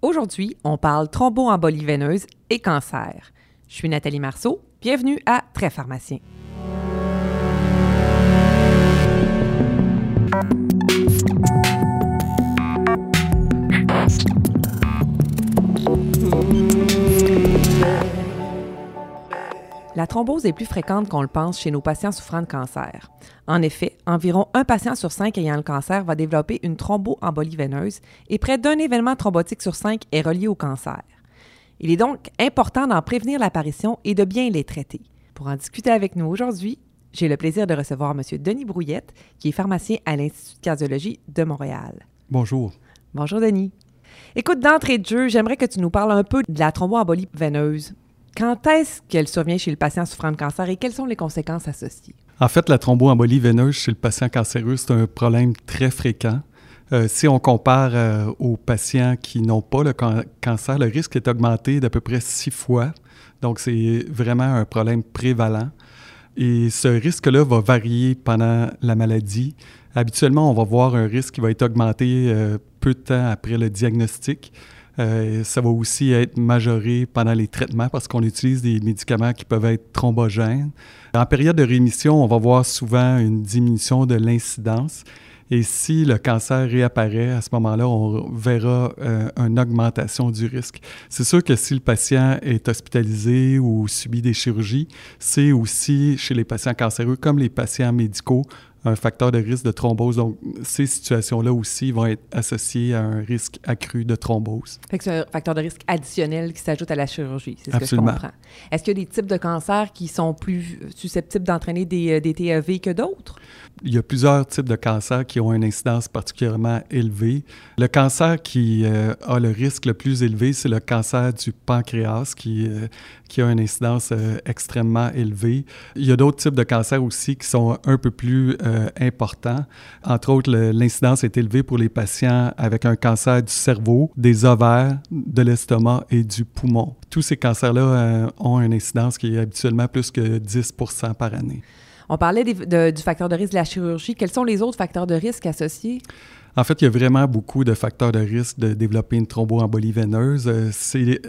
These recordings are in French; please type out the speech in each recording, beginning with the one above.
Aujourd'hui, on parle thromboembolie veineuse et cancer. Je suis Nathalie Marceau. Bienvenue à Très Pharmacien. La thrombose est plus fréquente qu'on le pense chez nos patients souffrant de cancer. En effet, environ un patient sur cinq ayant le cancer va développer une thromboembolie veineuse et près d'un événement thrombotique sur cinq est relié au cancer. Il est donc important d'en prévenir l'apparition et de bien les traiter. Pour en discuter avec nous aujourd'hui, j'ai le plaisir de recevoir M. Denis Brouillette, qui est pharmacien à l'Institut de cardiologie de Montréal. Bonjour. Bonjour, Denis. Écoute, d'entrée de jeu, j'aimerais que tu nous parles un peu de la thromboembolie veineuse. Quand est-ce qu'elle survient chez le patient souffrant de cancer et quelles sont les conséquences associées? En fait, la thromboembolie veineuse chez le patient cancéreux, c'est un problème très fréquent. Euh, si on compare euh, aux patients qui n'ont pas le cancer, le risque est augmenté d'à peu près six fois. Donc, c'est vraiment un problème prévalent. Et ce risque-là va varier pendant la maladie. Habituellement, on va voir un risque qui va être augmenté euh, peu de temps après le diagnostic. Euh, ça va aussi être majoré pendant les traitements parce qu'on utilise des médicaments qui peuvent être thrombogènes. En période de rémission, on va voir souvent une diminution de l'incidence. Et si le cancer réapparaît, à ce moment-là, on verra euh, une augmentation du risque. C'est sûr que si le patient est hospitalisé ou subit des chirurgies, c'est aussi chez les patients cancéreux comme les patients médicaux un facteur de risque de thrombose. Donc, ces situations-là aussi vont être associées à un risque accru de thrombose. Fait que c'est un facteur de risque additionnel qui s'ajoute à la chirurgie, c'est ce que je comprends. Est-ce qu'il y a des types de cancers qui sont plus susceptibles d'entraîner des, euh, des TEV que d'autres? Il y a plusieurs types de cancers qui ont une incidence particulièrement élevée. Le cancer qui euh, a le risque le plus élevé, c'est le cancer du pancréas qui, euh, qui a une incidence extrêmement élevée. Il y a d'autres types de cancers aussi qui sont un peu plus euh, important. Entre autres, l'incidence est élevée pour les patients avec un cancer du cerveau, des ovaires, de l'estomac et du poumon. Tous ces cancers-là euh, ont une incidence qui est habituellement plus que 10% par année. On parlait du facteur de risque de la chirurgie. Quels sont les autres facteurs de risque associés? En fait, il y a vraiment beaucoup de facteurs de risque de développer une thromboembolie veineuse. Euh, c'est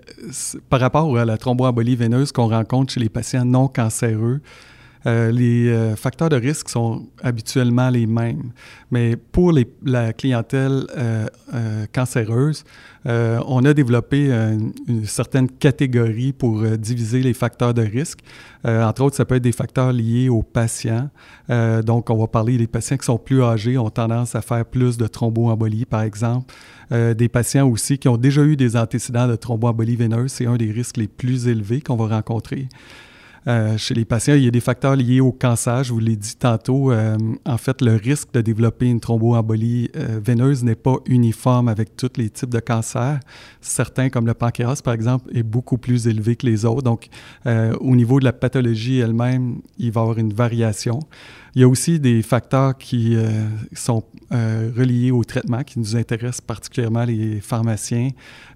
par rapport à la thromboembolie veineuse qu'on rencontre chez les patients non cancéreux. Euh, les euh, facteurs de risque sont habituellement les mêmes, mais pour la clientèle euh, cancéreuse, on a développé une, certaine catégorie pour diviser les facteurs de risque. entre autres, ça peut être des facteurs liés aux patients. donc, on va parler des patients qui sont plus âgés, ont tendance à faire plus de thromboembolie, par exemple. des patients aussi qui ont déjà eu des antécédents de thromboembolie veineuse, c'est un des risques les plus élevés qu'on va rencontrer. Euh, chez les patients, il y a des facteurs liés au cancer. Je vous l'ai dit tantôt. Euh, en fait, le risque de développer une thromboembolie euh, veineuse n'est pas uniforme avec tous les types de cancers. Certains, comme le pancréas, par exemple, est beaucoup plus élevé que les autres. Donc, au niveau de la pathologie elle-même, il va y avoir une variation. Il y a aussi des facteurs qui sont reliés au traitement, qui nous intéressent particulièrement les pharmaciens,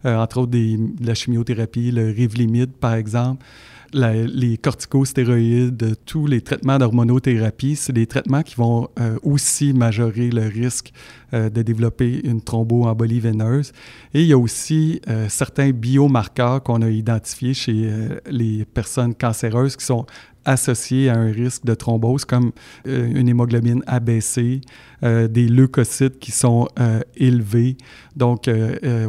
entre autres de la chimiothérapie, le Rivlimid, par exemple les corticostéroïdes, tous les traitements d'hormonothérapie, c'est des traitements qui vont euh, aussi majorer le risque euh, de développer une thromboembolie veineuse. Et il y a aussi euh, certains biomarqueurs qu'on a identifiés chez les personnes cancéreuses qui sont associés à un risque de thrombose, comme une hémoglobine abaissée, des leucocytes qui sont élevés, donc,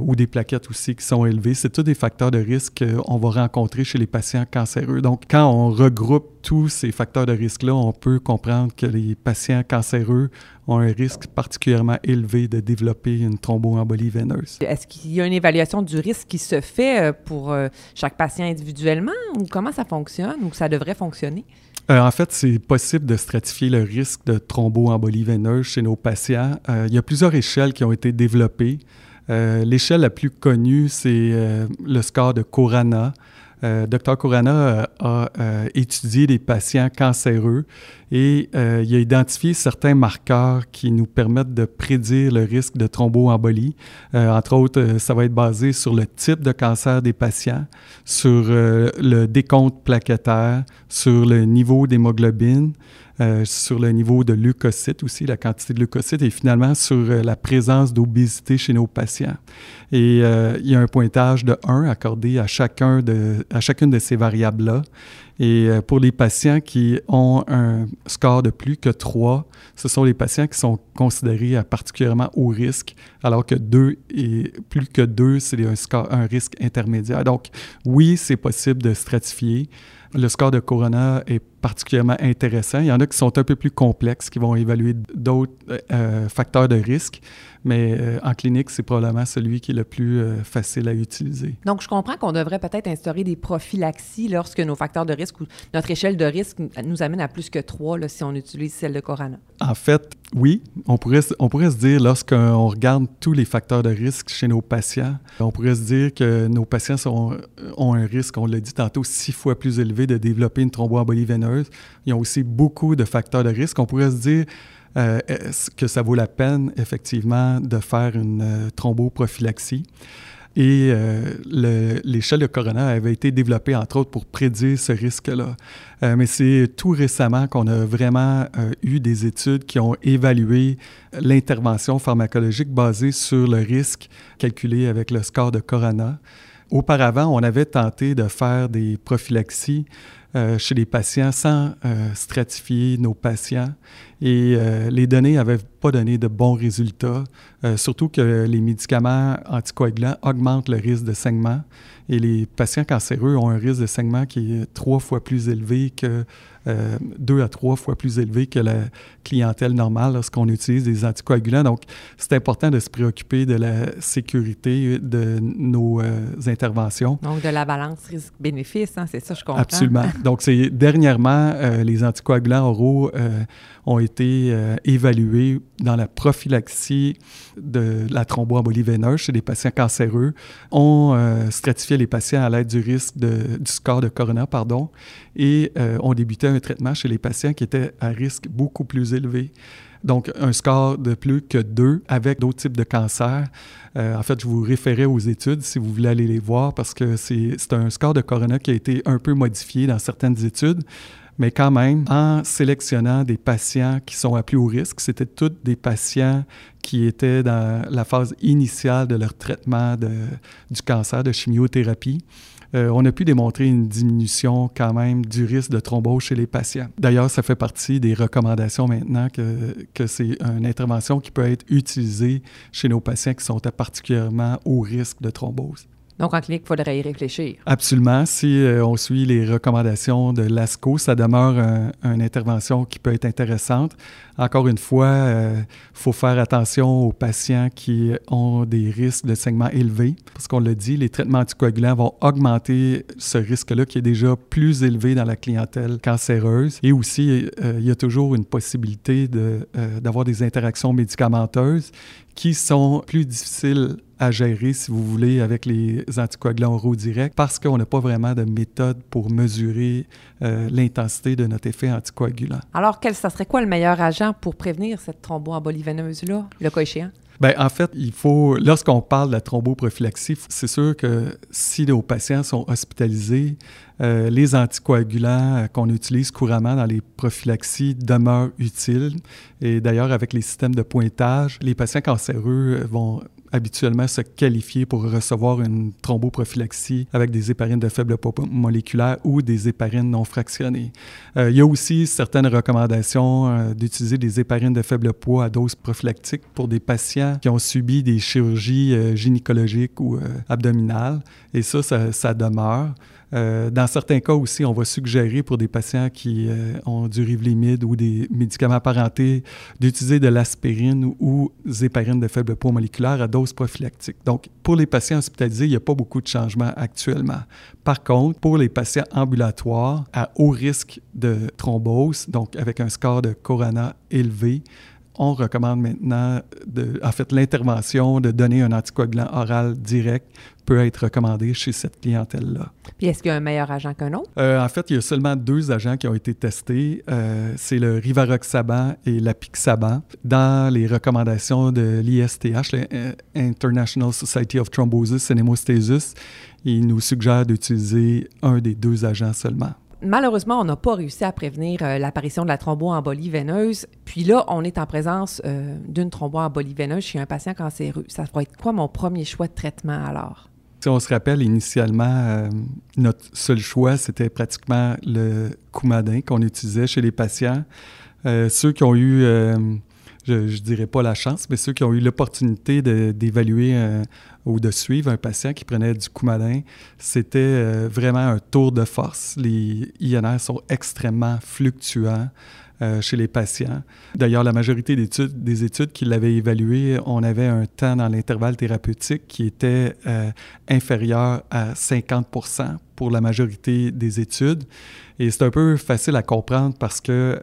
ou des plaquettes aussi qui sont élevées. C'est tous des facteurs de risque qu'on va rencontrer chez les patients cancéreux. Donc, quand on regroupe tous ces facteurs de risque-là, on peut comprendre que les patients cancéreux ont un risque particulièrement élevé de développer une thromboembolie veineuse. Est-ce qu'il y a une évaluation du risque qui se fait euh, pour euh, chaque patient individuellement ou comment ça fonctionne ou ça devrait fonctionner? Euh, en fait, c'est possible de stratifier le risque de thromboembolie veineuse chez nos patients. il y a plusieurs échelles qui ont été développées. L'échelle la plus connue, c'est le score de Corana. Euh, Dr. Corana euh, a euh, étudié des patients cancéreux et il a identifié certains marqueurs qui nous permettent de prédire le risque de thromboembolie. entre autres, ça va être basé sur le type de cancer des patients, sur le décompte plaquettaire, sur le niveau d'hémoglobine, euh, sur le niveau de leucocytes aussi, la quantité de leucocytes, et finalement sur euh, la présence d'obésité chez nos patients. Et euh, il y a un pointage de 1 accordé à, chacun de, à chacune de ces variables-là. Et pour les patients qui ont un score de plus que 3, ce sont les patients qui sont considérés à particulièrement haut risque, alors que 2 et plus que 2, c'est un, un risque intermédiaire. Donc, oui, c'est possible de stratifier. Le score de Corona est particulièrement intéressant. Il y en a qui sont un peu plus complexes, qui vont évaluer d'autres euh, facteurs de risque, mais euh, en clinique, c'est probablement celui qui est le plus euh, facile à utiliser. Donc, je comprends qu'on devrait peut-être instaurer des prophylaxies lorsque nos facteurs de risque ou notre échelle de risque nous amène à plus que 3 là, si on utilise celle de Corona. En fait, oui, on pourrait, on pourrait se dire, lorsqu'on regarde tous les facteurs de risque chez nos patients, on pourrait se dire que nos patients sont, ont un risque, on l'a dit tantôt, six fois plus élevé de développer une thromboembolie veineuse il y a aussi beaucoup de facteurs de risque. On pourrait se dire euh, que ça vaut la peine, effectivement, de faire une euh, thromboprophylaxie? Et euh, l'échelle de Corona avait été développée, entre autres, pour prédire ce risque-là. mais c'est tout récemment qu'on a vraiment eu des études qui ont évalué l'intervention pharmacologique basée sur le risque calculé avec le score de Corona. Auparavant, on avait tenté de faire des prophylaxies euh, chez les patients sans euh, stratifier nos patients. Et euh, les données n'avaient pas donné de bons résultats, surtout que les médicaments anticoagulants augmentent le risque de saignement. Et les patients cancéreux ont un risque de saignement qui est trois fois plus élevé que euh, deux à trois fois plus élevé que la clientèle normale lorsqu'on utilise des anticoagulants. Donc, c'est important de se préoccuper de la sécurité de nos euh, interventions. Donc, de la balance risque-bénéfice, hein, c'est ça, je comprends. Absolument. Donc, c'est dernièrement, euh, les anticoagulants oraux ont été évalués dans la prophylaxie de la thromboembolie veineuse chez des patients cancéreux. On stratifiait les patients à l'aide du risque de, du score de Corona, pardon, et on débutait un traitement chez les patients qui étaient à risque beaucoup plus élevé. Donc, un score de plus que 2 avec d'autres types de cancers. Euh, en fait, je vous référais aux études si vous voulez aller les voir parce que c'est un score de corona qui a été un peu modifié dans certaines études. Mais quand même, en sélectionnant des patients qui sont à plus haut risque, c'était tous des patients qui étaient dans la phase initiale de leur traitement de, du cancer, de chimiothérapie. Euh, on a pu démontrer une diminution quand même du risque de thrombose chez les patients. D'ailleurs, ça fait partie des recommandations maintenant que, que c'est une intervention qui peut être utilisée chez nos patients qui sont particulièrement haut risque de thrombose. Donc, en clinique, il faudrait y réfléchir. Absolument. Si euh, on suit les recommandations de l'ASCO, ça demeure une intervention qui peut être intéressante. Encore une fois, il euh, faut faire attention aux patients qui ont des risques de saignement élevés. Parce qu'on l'a dit, les traitements anticoagulants vont augmenter ce risque-là qui est déjà plus élevé dans la clientèle cancéreuse. Et aussi, euh, il y a toujours une possibilité d'avoir des interactions médicamenteuses qui sont plus difficiles à gérer, si vous voulez, avec les anticoagulants oraux directs parce qu'on n'a pas vraiment de méthode pour mesurer euh, l'intensité de notre effet anticoagulant. Alors, quel, ça serait quoi le meilleur agent pour prévenir cette thromboembolie veineuse-là, le cas échéant? Bien, en fait, il faut, lorsqu'on parle de la thromboprophylaxie, c'est sûr que si nos patients sont hospitalisés, euh, les anticoagulants euh, qu'on utilise couramment dans les prophylaxies demeurent utiles. Et d'ailleurs, avec les systèmes de pointage, les patients cancéreux vont habituellement se qualifier pour recevoir une thromboprophylaxie avec des héparines de faible poids moléculaire ou des héparines non fractionnées. Euh, il y a aussi certaines recommandations euh, d'utiliser des héparines de faible poids à dose prophylactique pour des patients qui ont subi des chirurgies euh, gynécologiques ou abdominales. Et ça, ça, ça demeure. Euh, dans certains cas aussi, on va suggérer pour des patients qui euh, ont du rivlimide ou des médicaments apparentés d'utiliser de l'aspirine ou, héparines de faible poids moléculaire à dose prophylactique. Donc, pour les patients hospitalisés, il n'y a pas beaucoup de changements actuellement. Par contre, pour les patients ambulatoires à haut risque de thrombose, donc avec un score de Corona élevé, on recommande maintenant, de, en fait, l'intervention de donner un anticoagulant oral direct peut être recommandée chez cette clientèle-là. Puis est-ce qu'il y a un meilleur agent qu'un autre? Euh, en fait, il y a seulement deux agents qui ont été testés. Euh, c'est le Rivaroxaban et l'Apixaban. Dans les recommandations de l'ISTH, l'International Society of Thrombosis and Hemostasis, ils nous suggèrent d'utiliser un des deux agents seulement. malheureusement, on n'a pas réussi à prévenir euh, l'apparition de la thromboembolie veineuse. Puis là, on est en présence euh, d'une thromboembolie veineuse chez un patient cancéreux. Ça va être quoi mon premier choix de traitement alors? Si on se rappelle, initialement, euh, notre seul choix, c'était pratiquement le coumadin qu'on utilisait chez les patients. ceux qui ont eu je ne dirais pas la chance, mais ceux qui ont eu l'opportunité d'évaluer euh, ou de suivre un patient qui prenait du coumadin, c'était euh, vraiment un tour de force. Les INR sont extrêmement fluctuants. Euh, chez les patients. D'ailleurs, la majorité des études, des études qui l'avaient évalué, on avait un temps dans l'intervalle thérapeutique qui était inférieur à 50% pour la majorité des études. Et c'est un peu facile à comprendre parce que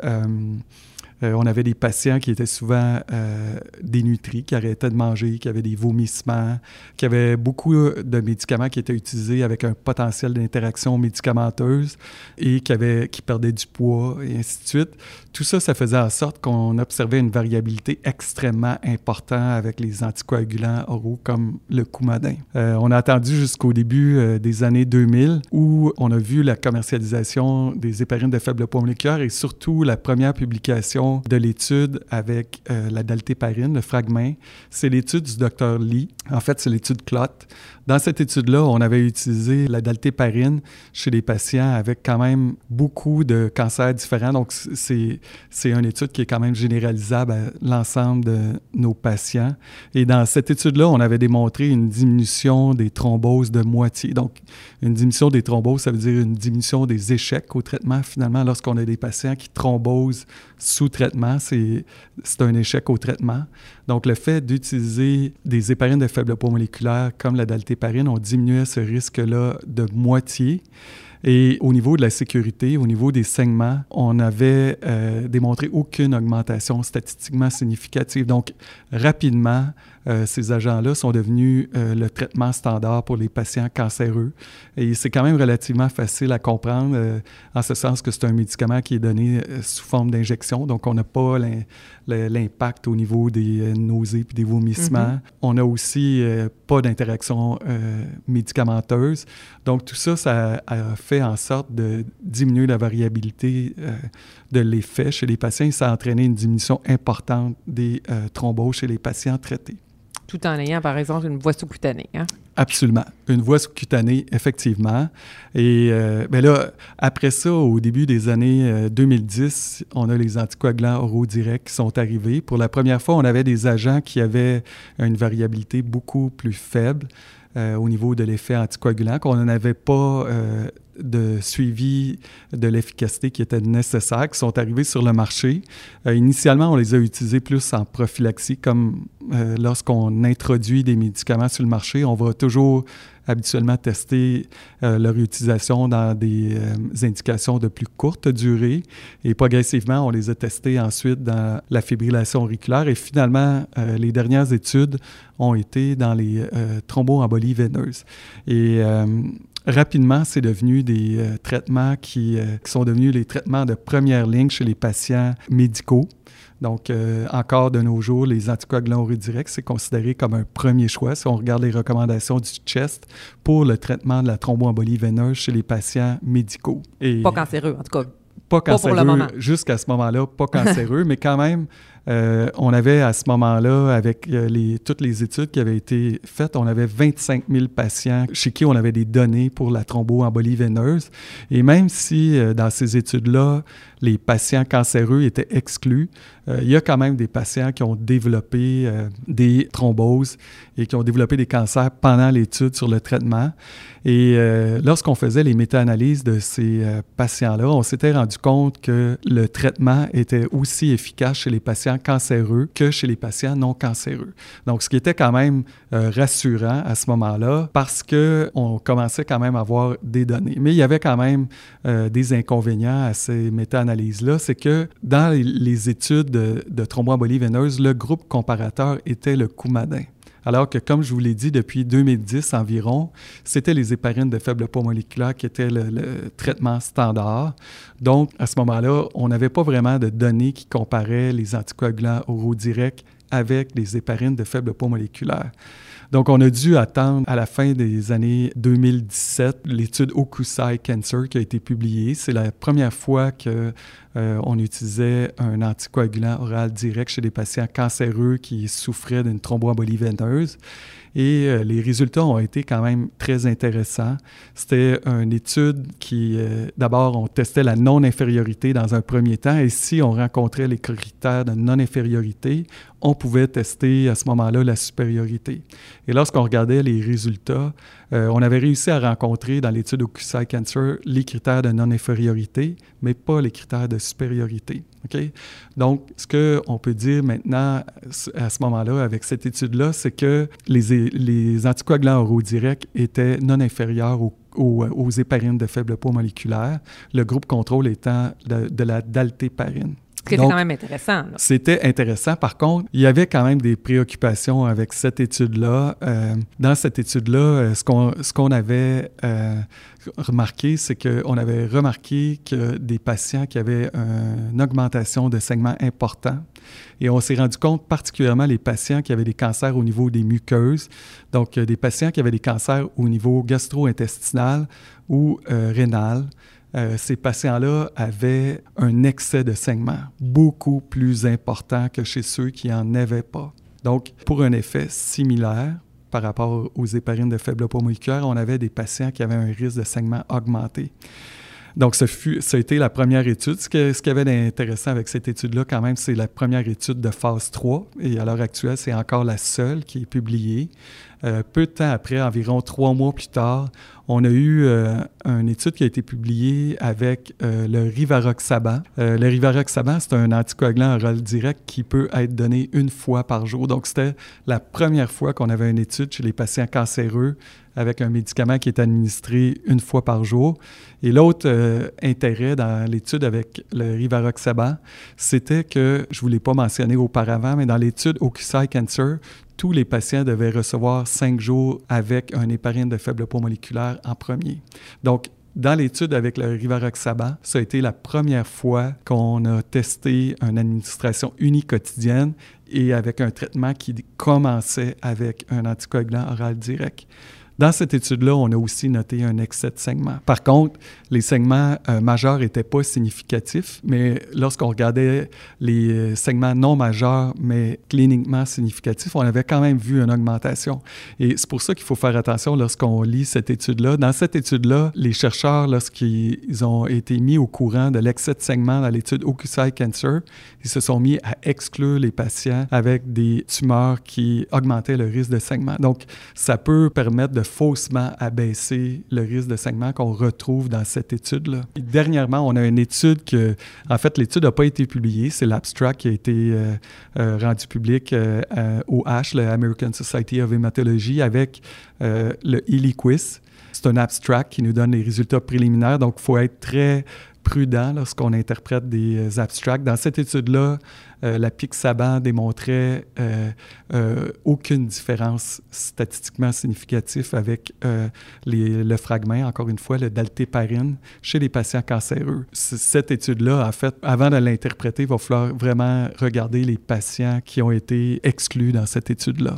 euh, on avait des patients qui étaient souvent euh, dénutris, qui arrêtaient de manger, qui avaient des vomissements, qui avaient beaucoup de médicaments qui étaient utilisés avec un potentiel d'interaction médicamenteuse et qui, avaient, qui perdaient du poids et ainsi de suite. Tout ça, ça faisait en sorte qu'on observait une variabilité extrêmement importante avec les anticoagulants oraux comme le coumadin. Euh, on a attendu jusqu'au début des années 2000 où on a vu la commercialisation des héparines de faible poids moléculaire et surtout la première publication de l'étude avec euh, la daltéparine, le fragment. C'est l'étude du docteur Lee. En fait, c'est l'étude CLOT. Dans cette étude-là, on avait utilisé la daltéparine chez les patients avec quand même beaucoup de cancers différents. Donc, c'est, c'est une étude qui est quand même généralisable à l'ensemble de nos patients. Et dans cette étude-là, on avait démontré une diminution des thromboses de moitié. Donc, une diminution des thromboses, ça veut dire une diminution des échecs au traitement. Finalement, lorsqu'on a des patients qui thrombosent sous traitement, c'est, un échec au traitement. Donc, le fait d'utiliser des héparines de faible poids moléculaire comme la daltéparine, on diminuait ce risque-là de moitié. Et au niveau de la sécurité, au niveau des saignements, on n'avait euh, démontré aucune augmentation statistiquement significative. Donc, rapidement, euh, ces agents-là sont devenus euh, le traitement standard pour les patients cancéreux. Et c'est quand même relativement facile à comprendre, en ce sens que c'est un médicament qui est donné sous forme d'injection. Donc, on n'a pas l'impact au niveau des nausées et des vomissements. Mm-hmm. On n'a aussi pas d'interaction médicamenteuse. Donc, tout ça, ça a fait en sorte de diminuer la variabilité euh, de l'effet chez les patients ça a entraîné une diminution importante des euh, thromboses chez les patients traités. Tout en ayant, par exemple, une voie sous-cutanée. Hein? Absolument. Une voie sous-cutanée, effectivement. Et euh, ben là, après ça, au début des années 2010, on a les anticoagulants oraux directs qui sont arrivés. Pour la première fois, on avait des agents qui avaient une variabilité beaucoup plus faible. au niveau de l'effet anticoagulant, qu'on n'avait pas de suivi de l'efficacité qui étaient nécessaires, qui sont arrivés sur le marché. Euh, initialement, on les a utilisés plus en prophylaxie, comme euh, lorsqu'on introduit des médicaments sur le marché, on va toujours habituellement tester euh, leur utilisation dans des indications de plus courte durée. Et progressivement, on les a testés ensuite dans la fibrillation auriculaire. Et finalement, les dernières études ont été dans les thromboembolies veineuses. Et Rapidement, c'est devenu des euh, traitements qui, euh, qui, sont devenus les traitements de première ligne chez les patients médicaux. Donc, euh, encore de nos jours, les anticoagulants directs, c'est considéré comme un premier choix si on regarde les recommandations du CHEST pour le traitement de la thromboembolie veineuse chez les patients médicaux. Et pas cancéreux, en tout cas. Pas cancéreux jusqu'à ce moment-là, pas cancéreux, mais quand même euh, on avait à ce moment-là, avec euh, toutes les études qui avaient été faites, on avait 25 000 patients chez qui on avait des données pour la thromboembolie veineuse. Et même si euh, dans ces études-là, les patients cancéreux étaient exclus, il y a quand même des patients qui ont développé des thromboses et qui ont développé des cancers pendant l'étude sur le traitement. Et lorsqu'on faisait les méta-analyses de ces patients-là, on s'était rendu compte que le traitement était aussi efficace chez les patients cancéreux que chez les patients non cancéreux. Donc, ce qui était quand même euh, rassurant à ce moment-là parce qu'on commençait quand même à avoir des données. Mais il y avait quand même euh, des inconvénients à ces méta-analyses-là, c'est que dans les, études de, de thromboembolie veineuse, le groupe comparateur était le coumadin. Alors que, comme je vous l'ai dit, depuis 2010 environ, c'était les héparines de faible poids moléculaire qui étaient le, traitement standard. Donc, à ce moment-là, on n'avait pas vraiment de données qui comparaient les anticoagulants oraux directs avec les héparines de faible poids moléculaire. Donc, on a dû attendre à la fin des années 2017 l'étude Okusai Cancer qui a été publiée. C'est la première fois que euh, on utilisait un anticoagulant oral direct chez des patients cancéreux qui souffraient d'une thromboembolie veineuse. Et euh, les résultats ont été quand même très intéressants. C'était une étude qui, euh, d'abord, on testait la non-infériorité dans un premier temps. Et si on rencontrait les critères de non-infériorité, on pouvait tester à ce moment-là la supériorité. Et lorsqu'on regardait les résultats, euh, on avait réussi à rencontrer dans l'étude Okusai Cancer les critères de non-infériorité, mais pas les critères de supériorité. Donc, ce qu'on peut dire maintenant à ce moment-là avec cette étude-là, c'est que les, les anticoagulants oraux directs étaient non inférieurs aux, aux, héparines de faible poids moléculaire, le groupe contrôle étant de, de la daltéparine. C'était quand même intéressant. C'était intéressant. Par contre, il y avait quand même des préoccupations avec cette étude-là. Euh, dans cette étude-là, euh, ce qu'on ce qu'on avait euh, remarqué, c'est qu'on avait remarqué que des patients qui avaient une augmentation de segments important, et on s'est rendu compte particulièrement les patients qui avaient des cancers au niveau des muqueuses, donc des patients qui avaient des cancers au niveau gastro-intestinal ou rénal, euh, ces patients-là avaient un excès de saignement beaucoup plus important que chez ceux qui n'en avaient pas. Donc, pour un effet similaire par rapport aux héparines de faible poids moléculaire, on avait des patients qui avaient un risque de saignement augmenté. Donc, ça a été la première étude. Ce, que, ce qu'il y avait d'intéressant avec cette étude-là, quand même, c'est la première étude de phase 3. Et à l'heure actuelle, c'est encore la seule qui est publiée. Euh, peu de temps après, environ trois mois plus tard, on a eu euh, une étude qui a été publiée avec euh, le Rivaroxaban. le Rivaroxaban, c'est un anticoagulant oral direct qui peut être donné une fois par jour. Donc, c'était la première fois qu'on avait une étude chez les patients cancéreux avec un médicament qui est administré une fois par jour. Et l'autre intérêt dans l'étude avec le Rivaroxaban, c'était que, je ne vous l'ai pas mentionné auparavant, mais dans l'étude Okusai Cancer, tous les patients devaient recevoir cinq jours avec un héparine de faible poids moléculaire en premier. Donc, dans l'étude avec le Rivaroxaban, ça a été la première fois qu'on a testé une administration unique quotidienne et avec un traitement qui commençait avec un anticoagulant oral direct. Dans cette étude-là, on a aussi noté un excès de saignement. Par contre, les saignements euh, majeurs n'étaient pas significatifs, mais lorsqu'on regardait les euh, saignements non majeurs, mais cliniquement significatifs, on avait quand même vu une augmentation. Et c'est pour ça qu'il faut faire attention lorsqu'on lit cette étude-là. Dans cette étude-là, les chercheurs, lorsqu'ils ont été mis au courant de l'excès de saignement dans l'étude Okusai Cancer, ils se sont mis à exclure les patients avec des tumeurs qui augmentaient le risque de saignement. Donc, ça peut permettre de faussement abaisser le risque de saignement qu'on retrouve dans cette étude-là. Dernièrement, on a une étude que, en fait, l'étude n'a pas été publiée, c'est l'abstract qui a été euh, euh, rendu public euh, au H, le American Society of Hematology, avec le Eliquis. C'est un abstract qui nous donne les résultats préliminaires, donc il faut être très prudent lorsqu'on interprète des abstracts. Dans cette étude-là, euh, la Pixaban démontrait euh, euh, aucune différence statistiquement significative avec le fragment, encore une fois, le daltéparine, chez les patients cancéreux. Cette étude-là, en fait, avant de l'interpréter, il va falloir vraiment regarder les patients qui ont été exclus dans cette étude-là.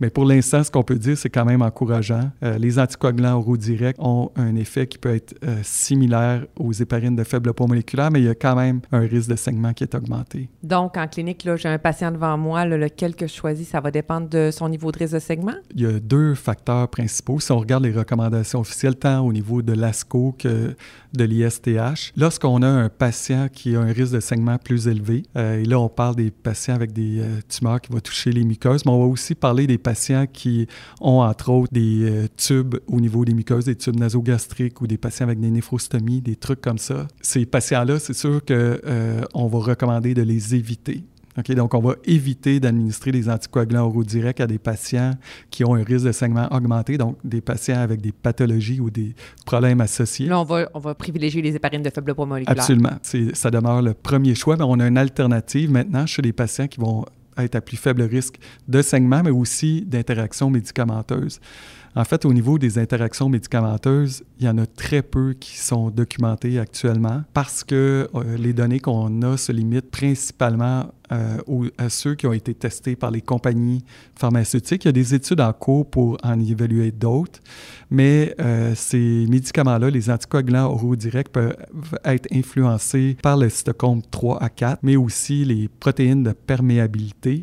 Mais pour l'instant, ce qu'on peut dire, c'est quand même encourageant. les anticoagulants oraux directs ont un effet qui peut être similaire aux héparines de faible poids moléculaire, mais il y a quand même un risque de saignement qui est augmenté. Donc, en clinique, j'ai un patient devant moi, lequel que je choisis, ça va dépendre de son niveau de risque de segment? Il y a deux facteurs principaux. Si on regarde les recommandations officielles, tant au niveau de l'ASCO que de l'ISTH, lorsqu'on a un patient qui a un risque de segment plus élevé, euh, et là, on parle des patients avec des euh, tumeurs qui vont toucher les muqueuses, mais on va aussi parler des patients qui ont, entre autres, des euh, tubes au niveau des muqueuses, des tubes nasogastriques ou des patients avec des néphrostomies, des trucs comme ça. Ces patients-là, c'est sûr qu'on va recommander de les éviter donc, on va éviter d'administrer des anticoagulants oraux directs à des patients qui ont un risque de saignement augmenté, donc des patients avec des pathologies ou des problèmes associés. Là, on va, on va privilégier les héparines de faible poids moléculaire. Absolument. Ça demeure le premier choix, mais on a une alternative maintenant chez les patients qui vont être à plus faible risque de saignement, mais aussi d'interaction médicamenteuse. En fait, au niveau des interactions médicamenteuses, il y en a très peu qui sont documentées actuellement parce que euh, les données qu'on a se limitent principalement euh, à ceux qui ont été testés par les compagnies pharmaceutiques. Il y a des études en cours pour en évaluer d'autres, mais euh, ces médicaments-là, les anticoagulants oraux directs, peuvent être influencés par le cytochrome 3 à 4, mais aussi les protéines de perméabilité.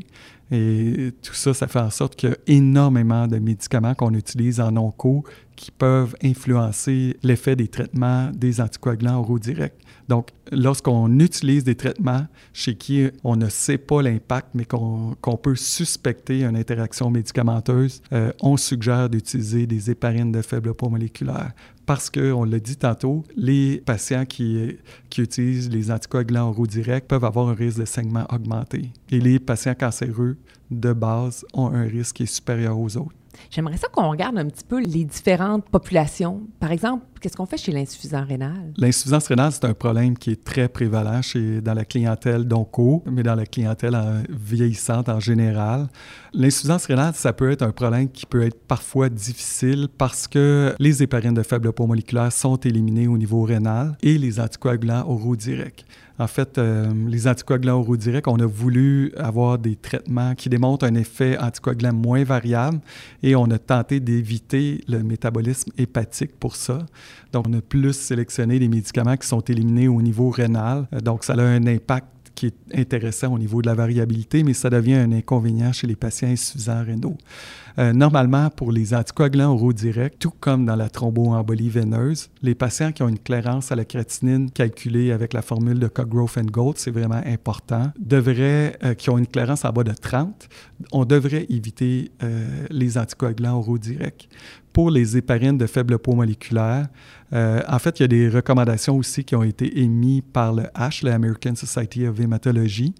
Et tout ça, ça fait en sorte qu'il y a énormément de médicaments qu'on utilise en onco qui peuvent influencer l'effet des traitements des anticoagulants oraux directs. Donc, lorsqu'on utilise des traitements chez qui on ne sait pas l'impact, mais qu'on peut suspecter une interaction médicamenteuse, euh, on suggère d'utiliser des héparines de faible poids moléculaire. Parce que, on l'a dit tantôt, les patients qui, qui utilisent les anticoagulants oraux directs peuvent avoir un risque de saignement augmenté. Et les patients cancéreux, de base, ont un risque qui est supérieur aux autres. J'aimerais ça qu'on regarde un petit peu les différentes populations. Par exemple, qu'est-ce qu'on fait chez l'insuffisance rénale? L'insuffisance rénale, c'est un problème qui est très prévalent chez, dans la clientèle d'onco, mais dans la clientèle vieillissante en général. L'insuffisance rénale, ça peut être un problème qui peut être parfois difficile parce que les héparines de faible poids moléculaire sont éliminées au niveau rénal et les anticoagulants oraux directs. En fait, euh, les anticoagulants oraux directs, on a voulu avoir des traitements qui démontrent un effet anticoagulant moins variable et on a tenté d'éviter le métabolisme hépatique pour ça. Donc, on a plus sélectionné les médicaments qui sont éliminés au niveau rénal. Euh, donc, ça a un impact qui est intéressant au niveau de la variabilité, mais ça devient un inconvénient chez les patients insuffisants rénaux. Euh, normalement, pour les anticoagulants oraux directs, tout comme dans la thromboembolie veineuse, les patients qui ont une clairance à la créatinine calculée avec la formule de Cockgrove and Gold, c'est vraiment important, devraient, euh, qui ont une clairance en bas de 30, on devrait éviter euh, les anticoagulants oraux directs. Pour les héparines de faible poids moléculaire, en fait, il y a des recommandations aussi qui ont été émises par le H, l'American Society of Hematology.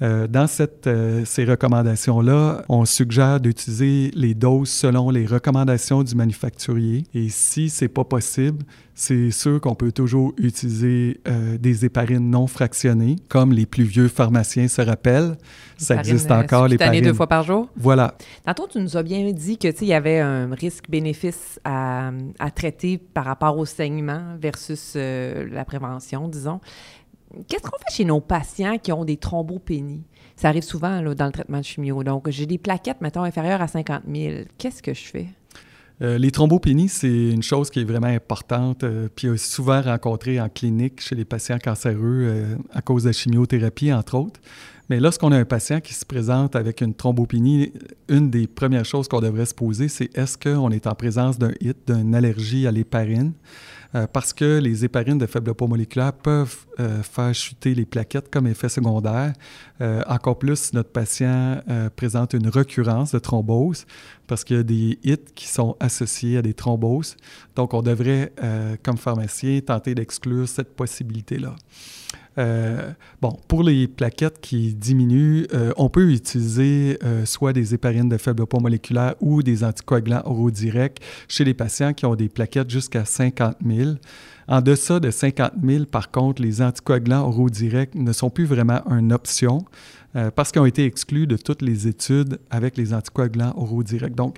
dans cette, ces recommandations-là, on suggère d'utiliser les doses selon les recommandations du manufacturier. Et si c'est pas possible, c'est sûr qu'on peut toujours utiliser euh, des héparines non fractionnées, comme les plus vieux pharmaciens se rappellent. Ça existe euh, encore, les héparines. deux fois par jour? Voilà. Tantôt, tu nous as bien dit qu'il y avait un risque-bénéfice à, traiter par rapport au saignement versus euh, la prévention, disons. Qu'est-ce qu'on fait chez nos patients qui ont des thrombopénies? Ça arrive souvent dans le traitement de chimio. Donc, j'ai des plaquettes, mettons, inférieures à 50 000. Qu'est-ce que je fais? Euh, les thrombopénies, c'est une chose qui est vraiment importante, euh, puis souvent rencontrée en clinique chez les patients cancéreux euh, à cause de la chimiothérapie, entre autres. Mais lorsqu'on a un patient qui se présente avec une thrombopénie, une des premières choses qu'on devrait se poser, c'est est-ce qu'on est en présence d'un HIT, d'une allergie à l'héparine? Euh, parce que les héparines de faible poids moléculaire peuvent euh, faire chuter les plaquettes comme effet secondaire. Euh, encore plus si notre patient présente une recurrence de thrombose, parce qu'il y a des hits qui sont associés à des thromboses. Donc, on devrait, comme pharmacien, tenter d'exclure cette possibilité-là. Euh, bon, pour les plaquettes qui diminuent, euh, on peut utiliser euh, soit des héparines de faible poids moléculaire ou des anticoagulants oraux directs chez les patients qui ont des plaquettes jusqu'à 50 000. En deçà de 50 000, par contre, les anticoagulants oraux directs ne sont plus vraiment une option parce qu'ils ont été exclus de toutes les études avec les anticoagulants oraux directs. Donc,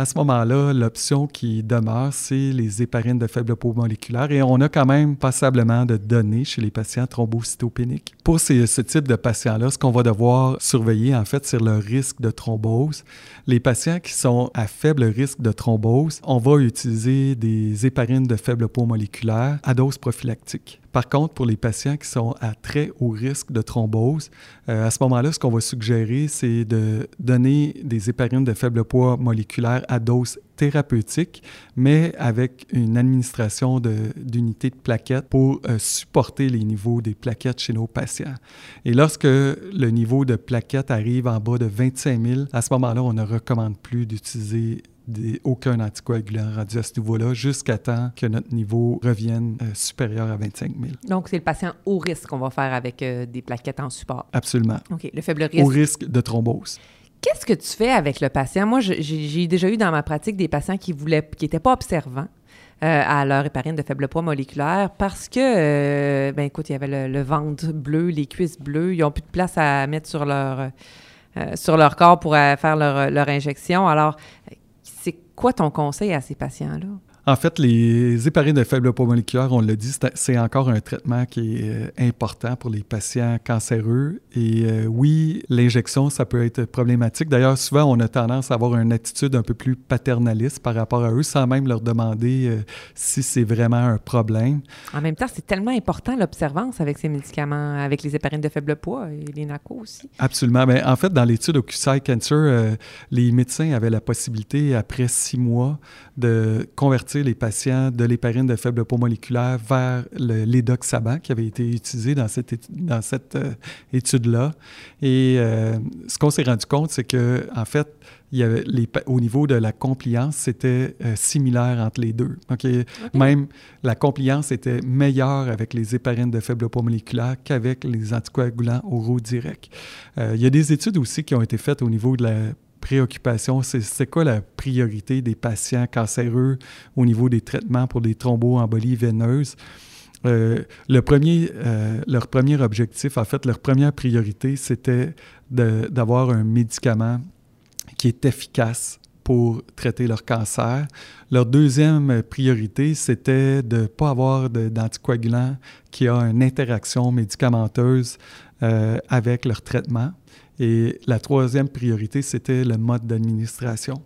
à ce moment-là, l'option qui demeure, c'est les héparines de faible poids moléculaire et on a quand même passablement de données chez les patients thrombocytopéniques. Pour ce type de patients-là, ce qu'on va devoir surveiller, en fait, c'est le risque de thrombose. Les patients qui sont à faible risque de thrombose, on va utiliser des héparines de faible poids moléculaire à dose prophylactique. Par contre, pour les patients qui sont à très haut risque de thrombose, euh, à ce moment-là, ce qu'on va suggérer, c'est de donner des héparines de faible poids moléculaire à dose thérapeutique, mais avec une administration d'unités de, plaquettes pour euh, supporter les niveaux des plaquettes chez nos patients. Et lorsque le niveau de plaquettes arrive en bas de 25 000, à ce moment-là, on ne recommande plus d'utiliser aucun anticoagulant rendu à ce niveau-là jusqu'à temps que notre niveau revienne euh, supérieur à 25 000. Donc, c'est le patient au risque qu'on va faire avec euh, des plaquettes en support. Absolument. OK. Le faible risque. Au risque de thrombose. Qu'est-ce que tu fais avec le patient? Moi, j'ai déjà eu dans ma pratique des patients qui voulaient, qui n'étaient pas observants. Euh, à leur héparine de faible poids moléculaire parce que, ben écoute, il y avait le, ventre bleu, les cuisses bleues, ils n'ont plus de place à mettre sur leur, sur leur corps pour faire leur, leur injection. Alors, quoi ton conseil à ces patients-là? En fait, les héparines de faible poids moléculaire, on l'a dit, c'est encore un traitement qui est euh, important pour les patients cancéreux. Et euh, oui, l'injection, ça peut être problématique. D'ailleurs, souvent, on a tendance à avoir une attitude un peu plus paternaliste par rapport à eux, sans même leur demander euh, si c'est vraiment un problème. En même temps, c'est tellement important l'observance avec ces médicaments, avec les héparines de faible poids et les NACO aussi. Absolument. Mais en fait, dans l'étude au QSI Cancer, les médecins avaient la possibilité, après six mois, de convertir les patients de l'héparine de faible poids moléculaire vers l'édoxaban qui avait été utilisé dans cette, dans cette euh, étude-là. Et euh, ce qu'on s'est rendu compte, c'est que en fait, il y avait les, au niveau de la compliance, c'était euh, similaire entre les deux. Même la compliance était meilleure avec les héparines de faible poids moléculaire qu'avec les anticoagulants oraux directs. il y a des études aussi qui ont été faites au niveau de la préoccupation, c'est quoi la priorité des patients cancéreux au niveau des traitements pour des thromboembolies veineuses? Euh, le premier, euh, leur premier objectif, en fait, leur première priorité, c'était d'avoir un médicament qui est efficace pour traiter leur cancer. Leur deuxième priorité, c'était de ne pas avoir d'anticoagulant qui a une interaction médicamenteuse euh, avec leur traitement. Et la troisième priorité, c'était le mode d'administration.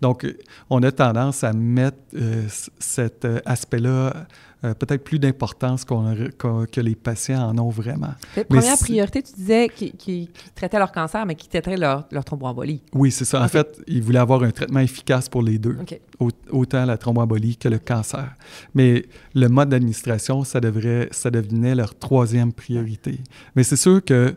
Donc, on a tendance à mettre euh, cet euh, aspect-là euh, peut-être plus d'importance que les patients en ont vraiment. première priorité, tu disais qu'ils traitaient leur cancer, mais qu'ils traitaient leur, leur thromboembolie. Oui, c'est ça. En fait, ils voulaient avoir un traitement efficace pour les deux, autant la thromboembolie que le cancer. Mais le mode d'administration, ça, devrait, ça devenait leur troisième priorité. Mais c'est sûr qu'un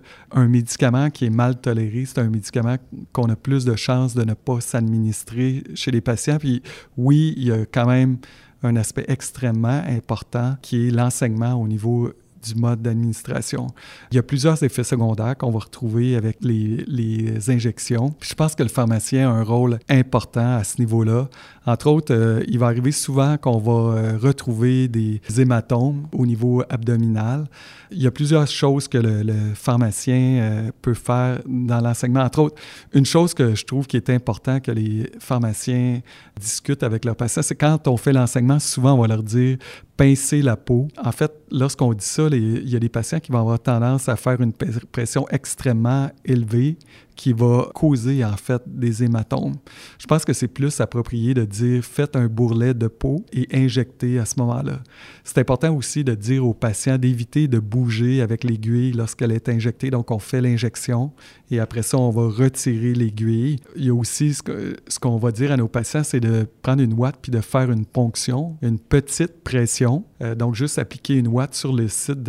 médicament qui est mal toléré, c'est un médicament qu'on a plus de chances de ne pas s'administrer chez les patients. Puis oui, il y a quand même un aspect extrêmement important qui est l'enseignement au niveau du mode d'administration. Il y a plusieurs effets secondaires qu'on va retrouver avec les, injections. je pense que le pharmacien a un rôle important à ce niveau-là. Entre autres, euh, il va arriver souvent qu'on va euh, retrouver des hématomes au niveau abdominal. Il y a plusieurs choses que le, pharmacien euh, peut faire dans l'enseignement. Entre autres, une chose que je trouve qui est important que les pharmaciens discutent avec leurs patients, c'est quand on fait l'enseignement, souvent on va leur dire pincer la peau. En fait, lorsqu'on dit ça, il y a des patients qui vont avoir tendance à faire une pression extrêmement élevée qui va causer en fait des hématomes. Je pense que c'est plus approprié de dire faites un bourrelet de peau et injectez à ce moment-là. C'est important aussi de dire aux patients d'éviter de bouger avec l'aiguille lorsqu'elle est injectée. Donc on fait l'injection et après ça on va retirer l'aiguille. Il y a aussi ce qu'on va dire à nos patients, c'est de prendre une ouate puis de faire une ponction, une petite pression. Euh, donc juste appliquer une ouate sur le site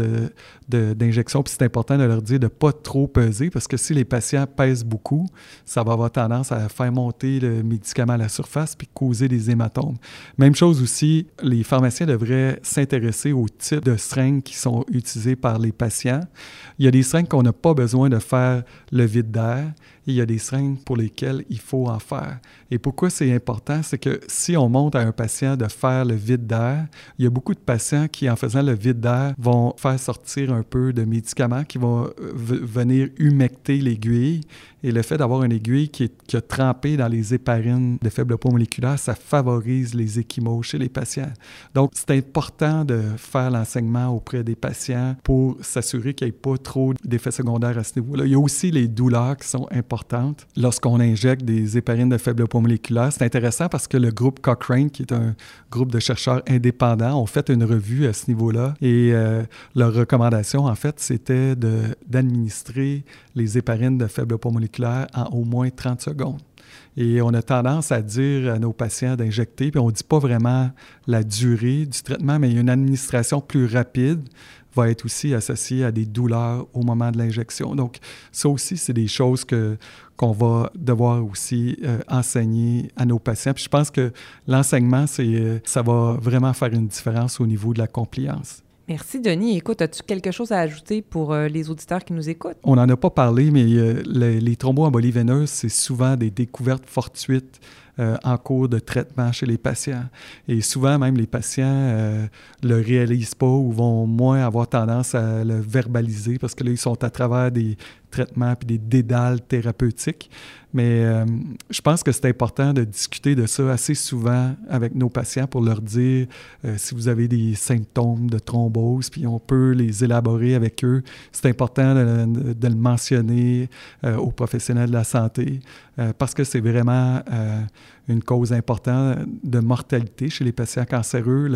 d'injection. De, puis c'est important de leur dire de ne pas trop peser parce que si les patients pèsent beaucoup, ça va avoir tendance à faire monter le médicament à la surface puis causer des hématomes. Même chose aussi, les pharmaciens devraient s'intéresser au type de seringues qui sont utilisées par les patients. Il y a des seringues qu'on n'a pas besoin de faire le vide d'air il y a des seringues pour lesquelles il faut en faire. Et pourquoi c'est important? C'est que si on montre à un patient de faire le vide d'air, il y a beaucoup de patients qui, en faisant le vide d'air, vont faire sortir un peu de médicaments qui vont euh, venir humecter l'aiguille. Et le fait d'avoir une aiguille qui, est, a trempé dans les héparines de faible poids moléculaire, ça favorise les échymoses chez les patients. Donc, c'est important de faire l'enseignement auprès des patients pour s'assurer qu'il n'y ait pas trop d'effets secondaires à ce niveau-là. Il y a aussi les douleurs qui sont importantes lorsqu'on injecte des héparines de faible poids moléculaire. C'est intéressant parce que le groupe Cochrane, qui est un groupe de chercheurs indépendants, ont fait une revue à ce niveau-là et euh, leur recommandation, en fait, c'était d'administrer les héparines de faible poids moléculaire en au moins 30 secondes. Et on a tendance à dire à nos patients d'injecter, puis on ne dit pas vraiment la durée du traitement, mais une administration plus rapide va être aussi associé à des douleurs au moment de l'injection. Donc, ça aussi, c'est des choses que, qu'on va devoir aussi euh, enseigner à nos patients. Puis je pense que l'enseignement, c'est, euh, ça va vraiment faire une différence au niveau de la compliance. Merci, Denis. Écoute, as-tu quelque chose à ajouter pour euh, les auditeurs qui nous écoutent? On n'en a pas parlé, mais les, les thromboembolies veineuses, c'est souvent des découvertes fortuites en cours de traitement chez les patients. Et souvent, même les patients le réalisent pas ou vont moins avoir tendance à le verbaliser parce que là, ils sont à travers des traitements puis des dédales thérapeutiques. Mais euh, je pense que c'est important de discuter de ça assez souvent avec nos patients pour leur dire euh, si vous avez des symptômes de thrombose, puis on peut les élaborer avec eux. C'est important de, le mentionner euh, aux professionnels de la santé parce que c'est vraiment une cause importante de mortalité chez les patients cancéreux.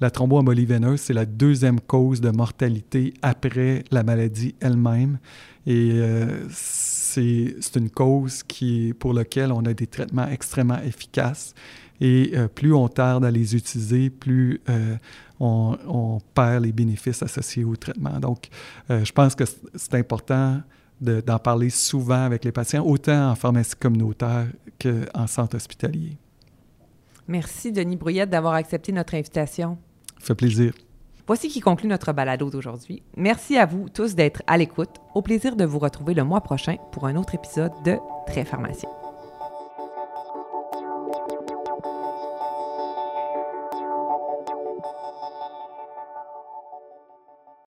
la thromboembolie veineuse, c'est la deuxième cause de mortalité après la maladie elle-même. Et euh, c'est une cause qui, pour laquelle on a des traitements extrêmement efficaces. Et euh, plus on tarde à les utiliser, plus euh, on, on, perd les bénéfices associés au traitement. Donc, je pense que c'est important d'en parler souvent avec les patients, autant en pharmacie communautaire qu'en centre hospitalier. Merci, Denis Brouillette, d'avoir accepté notre invitation. Ça fait plaisir. Voici qui conclut notre balado d'aujourd'hui. Merci à vous tous d'être à l'écoute. Au plaisir de vous retrouver le mois prochain pour un autre épisode de Très Pharmacien.